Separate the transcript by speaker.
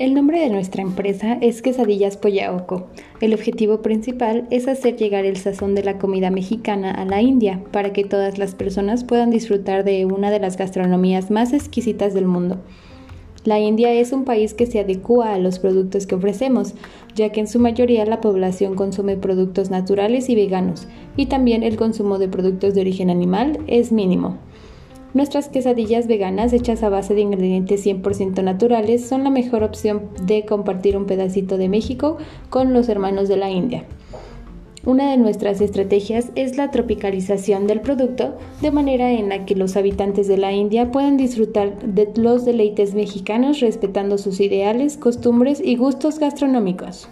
Speaker 1: El nombre de nuestra empresa es Quesadillas Pollaoco. El objetivo principal es hacer llegar el sazón de la comida mexicana a la India para que todas las personas puedan disfrutar de una de las gastronomías más exquisitas del mundo. La India es un país que se adecua a los productos que ofrecemos, ya que en su mayoría la población consume productos naturales y veganos, y también el consumo de productos de origen animal es mínimo. Nuestras quesadillas veganas hechas a base de ingredientes 100% naturales son la mejor opción de compartir un pedacito de México con los hermanos de la India. Una de nuestras estrategias es la tropicalización del producto de manera en la que los habitantes de la India puedan disfrutar de los deleites mexicanos respetando sus ideales, costumbres y gustos gastronómicos.